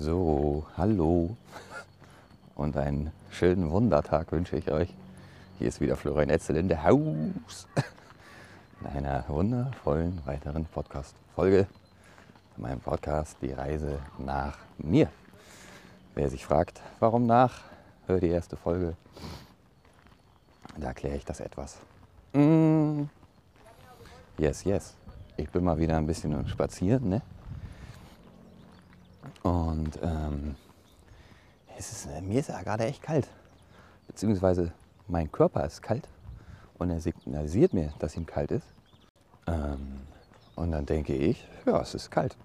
So, hallo und einen schönen Wundertag wünsche ich euch. Hier ist wieder Florian Etzel in der Haus in einer wundervollen weiteren Podcast-Folge. Meinem Podcast Die Reise nach mir. Wer sich fragt, warum nach, hör die erste Folge. Da erkläre ich das etwas. Mm. Yes, yes. Ich bin mal wieder ein bisschen spazieren, ne? Und ähm, es ist, mir ist ja gerade echt kalt. Beziehungsweise mein Körper ist kalt und er signalisiert mir, dass ihm kalt ist. Ähm, und dann denke ich, ja, es ist kalt.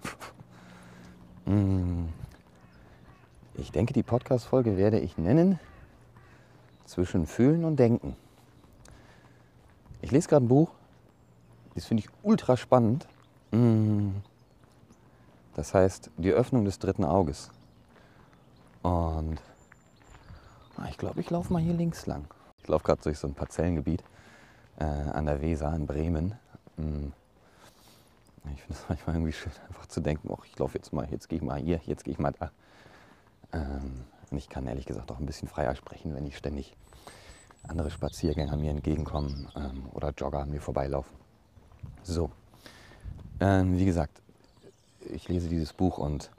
Mm. ich denke, die Podcast-Folge werde ich nennen zwischen Fühlen und Denken. Ich lese gerade ein Buch, das finde ich ultra spannend. Mm. Das heißt, die Öffnung des dritten Auges. Und ah, ich glaube, ich laufe mal hier links lang. Ich laufe gerade durch so ein Parzellengebiet äh, an der Weser in Bremen. Mm. Ich finde es manchmal irgendwie schön, einfach zu denken, oh, ich laufe jetzt mal, jetzt gehe ich mal hier, jetzt gehe ich mal da. Ähm, und ich kann ehrlich gesagt auch ein bisschen freier sprechen, wenn ich ständig andere Spaziergänger mir entgegenkommen ähm, oder Jogger an mir vorbeilaufen. So, ähm, wie gesagt, ich lese dieses Buch und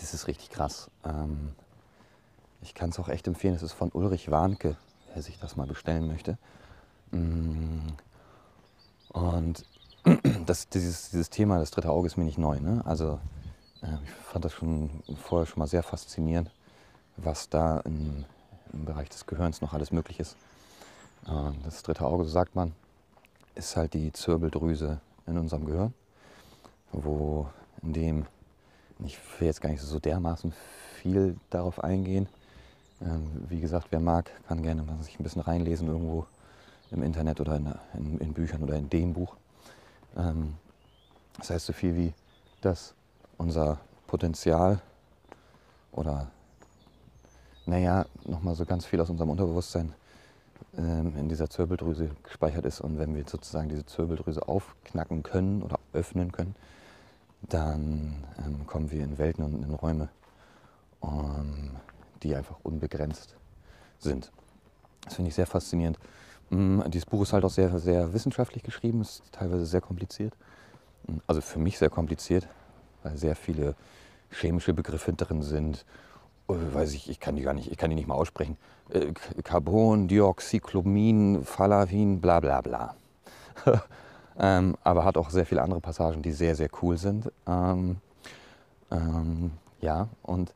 das ist richtig krass. Ähm, ich kann es auch echt empfehlen. Es ist von Ulrich Warnke, wer sich das mal bestellen möchte. Mm. Und das, dieses, dieses Thema, das dritte Auge, ist mir nicht neu. Ne? Also äh, ich fand das schon vorher schon mal sehr faszinierend, was da im, im Bereich des Gehirns noch alles möglich ist. Äh, das dritte Auge, so sagt man, ist halt die Zirbeldrüse in unserem Gehirn wo in dem, ich will jetzt gar nicht so dermaßen viel darauf eingehen. Ähm, wie gesagt, wer mag, kann gerne mal sich ein bisschen reinlesen irgendwo im Internet oder in, in, in Büchern oder in dem Buch. Ähm, das heißt so viel wie, dass unser Potenzial oder naja, nochmal so ganz viel aus unserem Unterbewusstsein ähm, in dieser Zirbeldrüse gespeichert ist. Und wenn wir sozusagen diese Zirbeldrüse aufknacken können oder öffnen können, dann ähm, kommen wir in Welten und in Räume, um, die einfach unbegrenzt sind. Das finde ich sehr faszinierend. Mm, dieses Buch ist halt auch sehr, sehr wissenschaftlich geschrieben, ist teilweise sehr kompliziert. Mm, also für mich sehr kompliziert, weil sehr viele chemische Begriffe drin sind. Oh, weiß ich, ich kann die gar nicht, ich kann die nicht mal aussprechen. Äh, Carbon, Dioxychlomin, Phalavin, bla bla bla. ähm, aber hat auch sehr viele andere Passagen, die sehr, sehr cool sind. Ähm, ähm, ja, und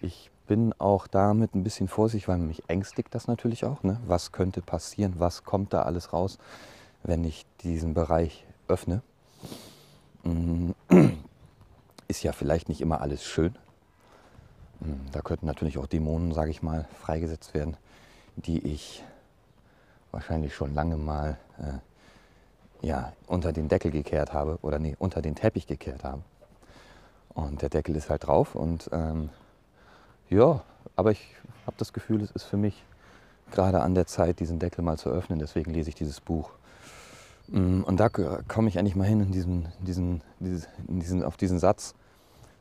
ich bin auch damit ein bisschen vorsichtig, weil mich ängstigt das natürlich auch. Ne? Was könnte passieren? Was kommt da alles raus, wenn ich diesen Bereich öffne? Mm, ist ja vielleicht nicht immer alles schön. Mm, da könnten natürlich auch Dämonen, sage ich mal, freigesetzt werden, die ich wahrscheinlich schon lange mal äh, ja, unter den Deckel gekehrt habe oder nee, unter den Teppich gekehrt habe. Und der Deckel ist halt drauf und ähm, ja, aber ich habe das Gefühl, es ist für mich gerade an der Zeit, diesen Deckel mal zu öffnen. Deswegen lese ich dieses Buch. Mm, und da komme ich eigentlich mal hin in diesen, diesen, in diesen, auf diesen Satz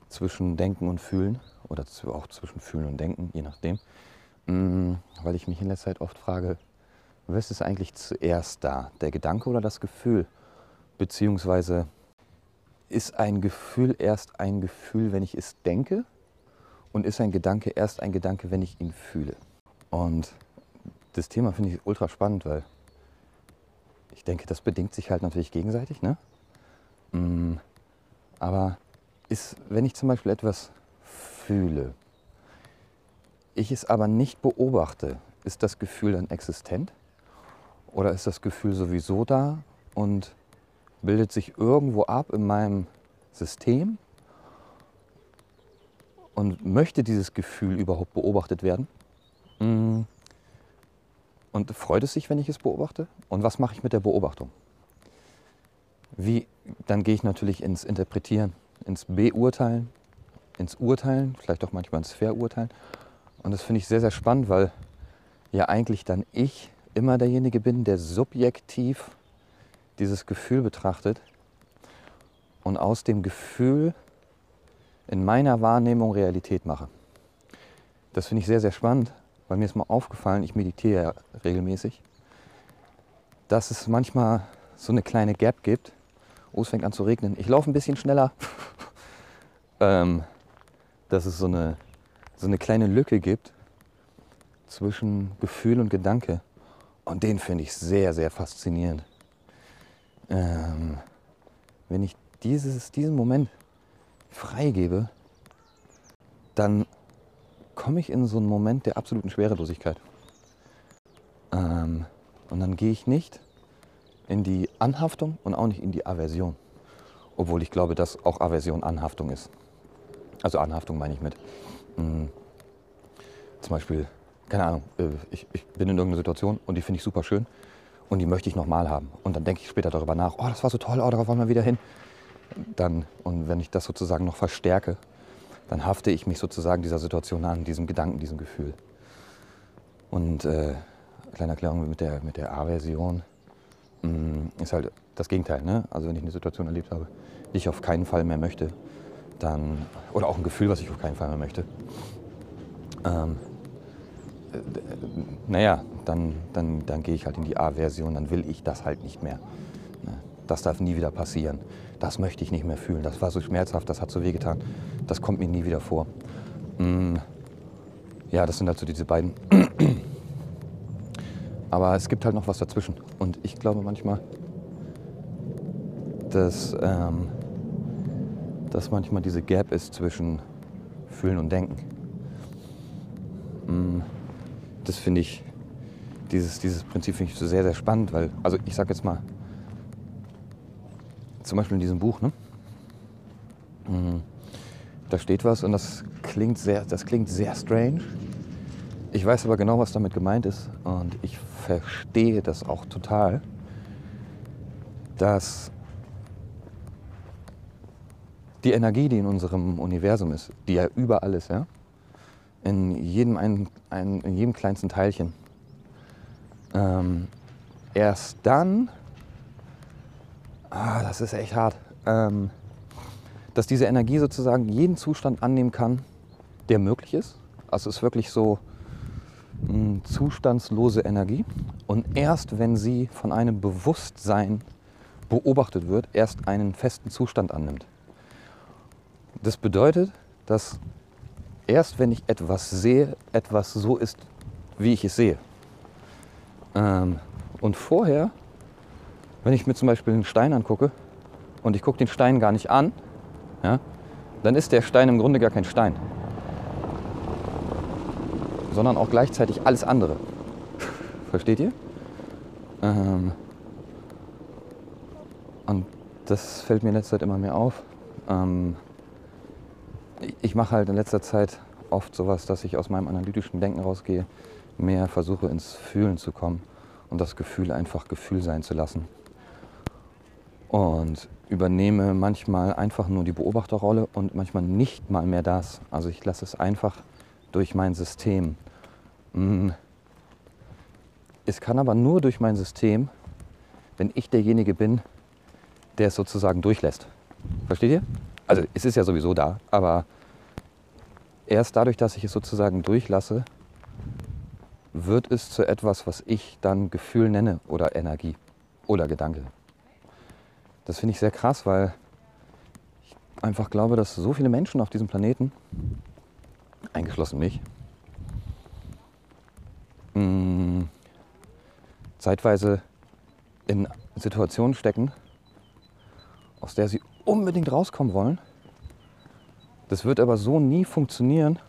zwischen Denken und Fühlen oder auch zwischen Fühlen und Denken, je nachdem. Mm, weil ich mich in letzter Zeit oft frage, was ist eigentlich zuerst da? Der Gedanke oder das Gefühl? Beziehungsweise ist ein Gefühl erst ein Gefühl, wenn ich es denke? Und ist ein Gedanke erst ein Gedanke, wenn ich ihn fühle? Und das Thema finde ich ultra spannend, weil ich denke, das bedingt sich halt natürlich gegenseitig. Ne? Mm, aber ist, wenn ich zum Beispiel etwas fühle, ich es aber nicht beobachte, ist das Gefühl dann existent? Oder ist das Gefühl sowieso da und bildet sich irgendwo ab in meinem System und möchte dieses Gefühl überhaupt beobachtet werden? Mm. Und freut es sich, wenn ich es beobachte? Und was mache ich mit der Beobachtung? Wie, dann gehe ich natürlich ins Interpretieren, ins Beurteilen, ins Urteilen, vielleicht auch manchmal ins Verurteilen. Und das finde ich sehr, sehr spannend, weil ja eigentlich dann ich immer derjenige bin, der subjektiv dieses Gefühl betrachtet und aus dem Gefühl in meiner Wahrnehmung Realität mache. Das finde ich sehr, sehr spannend, weil mir ist mal aufgefallen, ich meditiere ja regelmäßig, dass es manchmal so eine kleine Gap gibt. Oh, es fängt an zu regnen. Ich laufe ein bisschen schneller. ähm, dass es so eine, so eine kleine Lücke gibt zwischen Gefühl und Gedanke. Und den finde ich sehr, sehr faszinierend. Ähm, wenn ich dieses, diesen Moment freigebe, dann komme ich in so einen Moment der absoluten Schwerelosigkeit. Ähm, und dann gehe ich nicht in die Anhaftung und auch nicht in die Aversion. Obwohl ich glaube, dass auch Aversion Anhaftung ist. Also Anhaftung meine ich mit. Mh, hm, zum Beispiel, keine Ahnung, äh, ich, ich bin in irgendeiner Situation und die finde ich super schön und die möchte ich nochmal haben. Und dann denke ich später darüber nach, oh, das war so toll, oh, darauf wollen wir wieder hin. Dann, und wenn ich das sozusagen noch verstärke, dann hafte ich mich sozusagen dieser Situation an, diesem Gedanken, diesem Gefühl. Und äh, kleine Erklärung mit der, mit der A-Version mm, ist halt das Gegenteil. Ne? Also wenn ich eine Situation erlebt habe, die ich auf keinen Fall mehr möchte, dann, oder auch ein Gefühl, was ich auf keinen Fall mehr möchte, ähm, äh, naja, dann, dann, dann gehe ich halt in die A-Version, dann will ich das halt nicht mehr. Ne? Das darf nie wieder passieren. Das möchte ich nicht mehr fühlen. Das war so schmerzhaft, das hat so wehgetan. Das kommt mir nie wieder vor. Mm, ja, das sind halt so diese beiden. Aber es gibt halt noch was dazwischen. Und ich glaube manchmal, dass, ähm, dass manchmal diese Gap ist zwischen Fühlen und Denken. Das finde ich, dieses, dieses Prinzip finde ich so sehr, sehr spannend, weil, also ich sage jetzt mal, zum Beispiel in diesem Buch, ne? Mm, da steht was und das klingt sehr, das klingt sehr strange. Ich weiß aber genau, was damit gemeint ist und ich verstehe das auch total, dass die Energie, die in unserem Universum ist, die ja überall ist, ja, in jedem, ein, ein, in jedem kleinsten Teilchen, ähm, erst dann, ah, das ist echt hart, ähm, dass diese Energie sozusagen jeden Zustand annehmen kann, der möglich ist. Also es ist wirklich so mh, hm, zustandslose Energie. Und erst wenn sie von einem Bewusstsein beobachtet wird, erst einen festen Zustand annimmt. Das bedeutet, dass erst wenn ich etwas sehe, etwas so ist, wie ich es sehe. Ähm, und vorher, wenn ich mir zum Beispiel einen Stein angucke und ich gucke den Stein gar nicht an, ja, dann ist der Stein im Grunde gar kein Stein, sondern auch gleichzeitig alles andere. Versteht ihr? Ähm, und das fällt mir in letzter Zeit immer mehr auf. Ähm, ich mache halt in letzter Zeit oft sowas, dass ich aus meinem analytischen Denken rausgehe, mehr versuche ins Fühlen zu kommen und das Gefühl einfach Gefühl sein zu lassen. Und übernehme manchmal einfach nur die Beobachterrolle und manchmal nicht mal mehr das. Also ich lasse es einfach durch mein System. Mm. Es kann aber nur durch mein System, wenn ich derjenige bin, der es sozusagen durchlässt. Versteht ihr? Also es ist ja sowieso da, aber erst dadurch, dass ich es sozusagen durchlasse, wird es zu etwas, was ich dann Gefühl nenne oder Energie oder Gedanke. Das finde ich sehr krass, weil ich einfach glaube, dass so viele Menschen auf diesem Planeten, eingeschlossen mich, mm, zeitweise in Situationen stecken, aus der sie unbedingt rauskommen wollen. Das wird aber so nie funktionieren,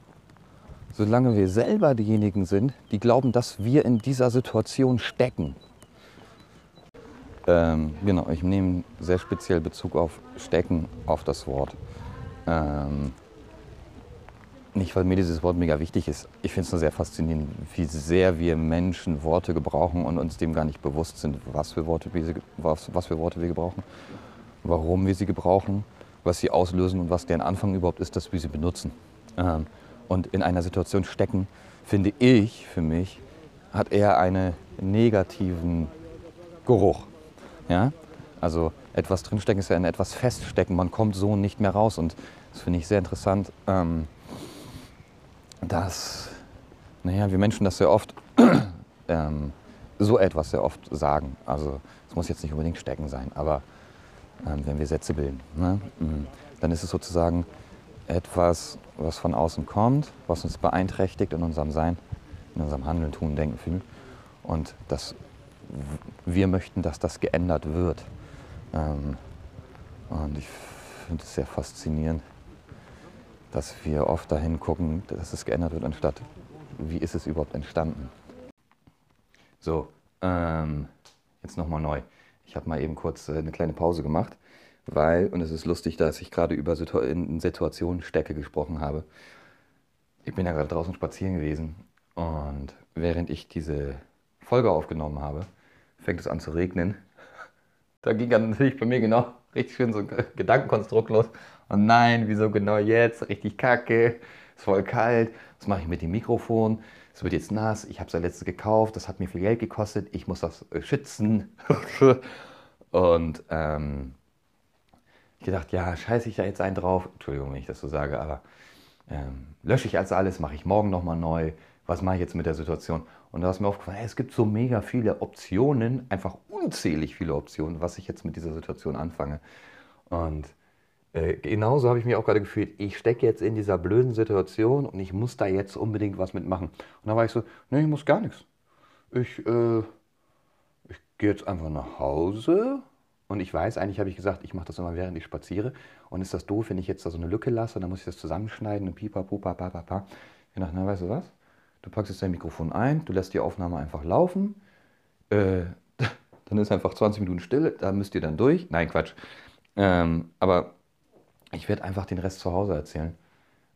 solange wir selber diejenigen sind, die glauben, dass wir in dieser Situation stecken. Ähm, genau, ich nehme sehr speziell Bezug auf stecken, auf das Wort. Ähm, nicht, weil mir dieses Wort mega wichtig ist. Ich finde es nur sehr faszinierend, wie sehr wir Menschen Worte gebrauchen und uns dem gar nicht bewusst sind, was für Worte wir, was, was für Worte wir gebrauchen, warum wir sie gebrauchen, was sie auslösen und was deren Anfang überhaupt ist, dass wir sie benutzen. Ähm, und in einer Situation stecken, finde ich für mich, hat eher einen negativen Geruch. Ja? Also etwas drinstecken ist ja in etwas feststecken. Man kommt so nicht mehr raus. Und Das finde ich sehr interessant, ähm, dass, naja, wir Menschen das sehr oft, ähm, so etwas sehr oft sagen. Also es muss jetzt nicht unbedingt stecken sein, aber wenn wir Sätze bilden, ne, mm, dann ist es sozusagen etwas, was von außen kommt, was uns beeinträchtigt in unserem Sein, in unserem Handeln, Tun, Denken, Fühlen. Und das, wir möchten, dass das geändert wird. Ähm, und ich finde es sehr faszinierend, dass wir oft dahin gucken, dass es geändert wird, anstatt wie ist es überhaupt entstanden. So, ähm, jetzt nochmal neu. Ich habe mal eben kurz äh, eine kleine Pause gemacht, weil, und es ist lustig, dass ich gerade über Situ in Situationen Stecke gesprochen habe. Ich bin ja gerade draußen spazieren gewesen und während ich diese Folge aufgenommen habe, fängt es an zu regnen. Da ging dann natürlich bei mir genau richtig schön so ein Gedankenkonstrukt los. Und nein, wieso genau jetzt? Richtig kacke, ist voll kalt. Was mache ich mit dem Mikrofon? Es wird jetzt nass. Ich habe es ja letztes gekauft. Das hat mir viel Geld gekostet. Ich muss das äh, schützen. und ähm, ich gedacht, ja, scheiße ich da jetzt einen drauf. Entschuldigung, wenn ich das so sage, aber ähm, lösche ich also alles, mache ich morgen nochmal neu. Was mache ich jetzt mit der Situation? Und da ist mir aufgefallen, hey, es gibt so mega viele Optionen, einfach unzählig viele Optionen, was ich jetzt mit dieser Situation anfange. Und äh, genauso habe ich mich auch gerade gefühlt, ich stecke jetzt in dieser blöden Situation und ich muss da jetzt unbedingt was mitmachen. Und da war ich so, nee, ich muss gar nichts. Ich, äh, ich gehe jetzt einfach nach Hause und ich weiß, eigentlich habe ich gesagt, ich mache das immer während ich spaziere. Und ist das doof, wenn ich jetzt da so eine Lücke lasse, dann muss ich das zusammenschneiden und pipa, pupa, pa, pa, pa. Ich dachte, na, weißt du was? Du packst jetzt dein Mikrofon ein, du lässt die Aufnahme einfach laufen. Äh, dann ist einfach 20 Minuten still, da müsst ihr dann durch. Nein, Quatsch. Ähm, aber ich werde einfach den Rest zu Hause erzählen,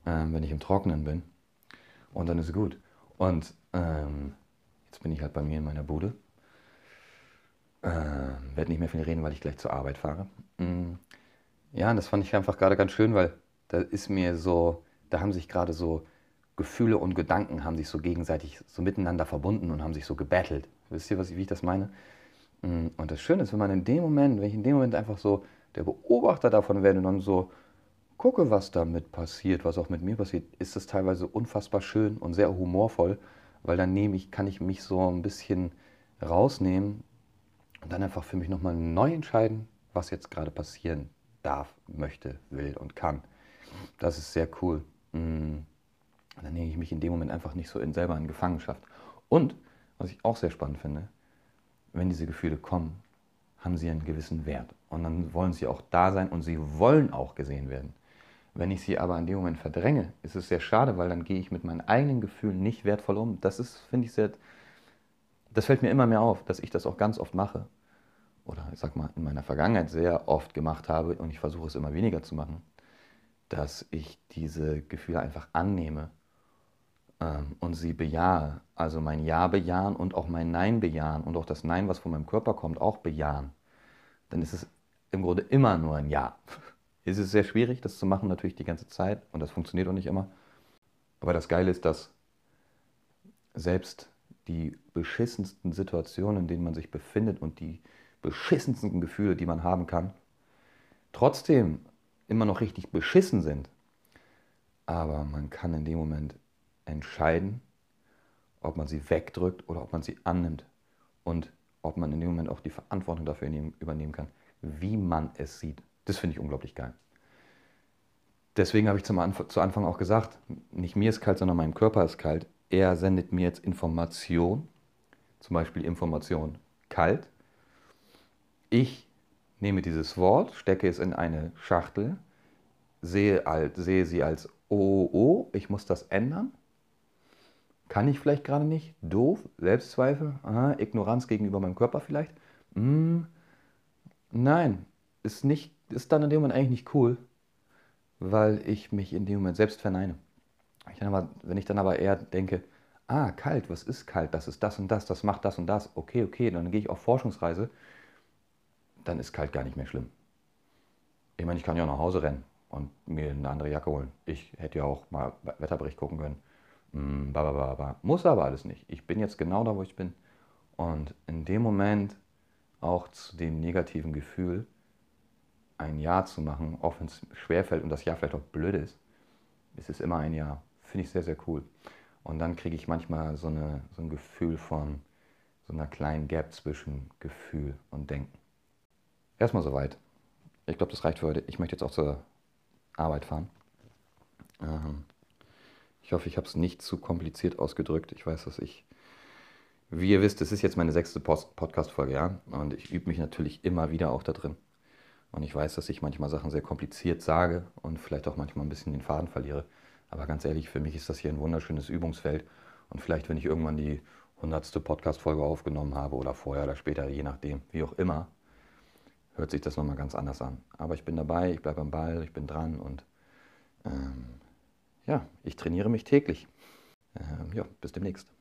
ähm, wenn ich im Trockenen bin. Und dann ist es gut. Und ähm, jetzt bin ich halt bei mir in meiner Bude. Ähm, werde nicht mehr viel reden, weil ich gleich zur Arbeit fahre. Mhm. Ja, und das fand ich einfach gerade ganz schön, weil da ist mir so, da haben sich gerade so Gefühle und Gedanken haben sich so gegenseitig so miteinander verbunden und haben sich so gebettelt. Wisst ihr, was wie ich das meine? Mm, und das Schöne ist, wenn man in dem Moment, wenn ich in dem Moment einfach so der Beobachter davon werde und dann so gucke, was damit passiert, was auch mit mir passiert, ist das teilweise unfassbar schön und sehr humorvoll, weil dann nehme ich, kann ich mich so ein bisschen rausnehmen und dann einfach für mich nochmal neu entscheiden, was jetzt gerade passieren darf, möchte, will und kann. Das ist sehr cool. Mm. Und dann nehme ich mich in dem Moment einfach nicht so in, selber in Gefangenschaft. Und, was ich auch sehr spannend finde, wenn diese Gefühle kommen, haben sie einen gewissen Wert. Und dann wollen sie auch da sein und sie wollen auch gesehen werden. Wenn ich sie aber in dem Moment verdränge, ist es sehr schade, weil dann gehe ich mit meinen eigenen Gefühlen nicht wertvoll um. Das ist, finde ich, sehr. Das fällt mir immer mehr auf, dass ich das auch ganz oft mache. Oder ich sag mal, in meiner Vergangenheit sehr oft gemacht habe und ich versuche es immer weniger zu machen, dass ich diese Gefühle einfach annehme ähm, und sie bejahe, also mein Ja bejahen und auch mein Nein bejahen und auch das Nein, was von meinem Körper kommt, auch bejahen, dann ist es im Grunde immer nur ein Ja. Es ist sehr schwierig, das zu machen, natürlich die ganze Zeit und das funktioniert auch nicht immer. Aber das Geile ist, dass selbst die beschissensten Situationen, in denen man sich befindet und die beschissensten Gefühle, die man haben kann, trotzdem immer noch richtig beschissen sind. Aber man kann in dem Moment entscheiden, ob man sie wegdrückt oder ob man sie annimmt und ob man in dem Moment auch die Verantwortung dafür übernehmen kann, wie man es sieht. Das finde ich unglaublich geil. Deswegen habe ich zum Anf zu Anfang auch gesagt, nicht mir ist kalt, sondern meinem Körper ist kalt. Er sendet mir jetzt Information, zum Beispiel Information kalt. Ich nehme dieses Wort, stecke es in eine Schachtel, sehe, als, sehe sie als oh, oh, ich muss das ändern kann ich vielleicht gerade nicht? Doof? Selbstzweifel? Aha, Ignoranz gegenüber meinem Körper vielleicht? Hm, nein, ist, nicht, ist dann in dem Moment eigentlich nicht cool, weil ich mich in dem Moment selbst verneine. Ich aber, wenn ich dann aber eher denke, ah, kalt, was ist kalt? Das ist das und das, das macht das und das. Okay, okay, dann gehe ich auf Forschungsreise, dann ist kalt gar nicht mehr schlimm. Ich meine, ich kann ja auch nach Hause rennen und mir eine andere Jacke holen. Ich hätte ja auch mal Wetterbericht gucken können Mm, Muss aber alles nicht. Ich bin jetzt genau da, wo ich bin. Und in dem Moment auch zu dem negativen Gefühl ein Jahr zu machen, auch wenn es schwerfällt und das Jahr vielleicht auch blöd ist, ist es immer ein Jahr. Finde ich sehr, sehr cool. Und dann kriege ich manchmal so, eine, so ein Gefühl von so einer kleinen Gap zwischen Gefühl und Denken. Erstmal soweit. Ich glaube, das reicht für heute. Ich möchte jetzt auch zur Arbeit fahren. Ähm, ich hoffe, ich habe es nicht zu kompliziert ausgedrückt. Ich weiß, dass ich, wie ihr wisst, das ist jetzt meine sechste Podcast-Folge, ja. Und ich übe mich natürlich immer wieder auch da drin. Und ich weiß, dass ich manchmal Sachen sehr kompliziert sage und vielleicht auch manchmal ein bisschen den Faden verliere. Aber ganz ehrlich, für mich ist das hier ein wunderschönes Übungsfeld. Und vielleicht, wenn ich irgendwann die hundertste Podcast-Folge aufgenommen habe oder vorher oder später, je nachdem, wie auch immer, hört sich das nochmal ganz anders an. Aber ich bin dabei, ich bleibe am Ball, ich bin dran und ähm, ja, ich trainiere mich täglich. Ähm, ja, bis demnächst.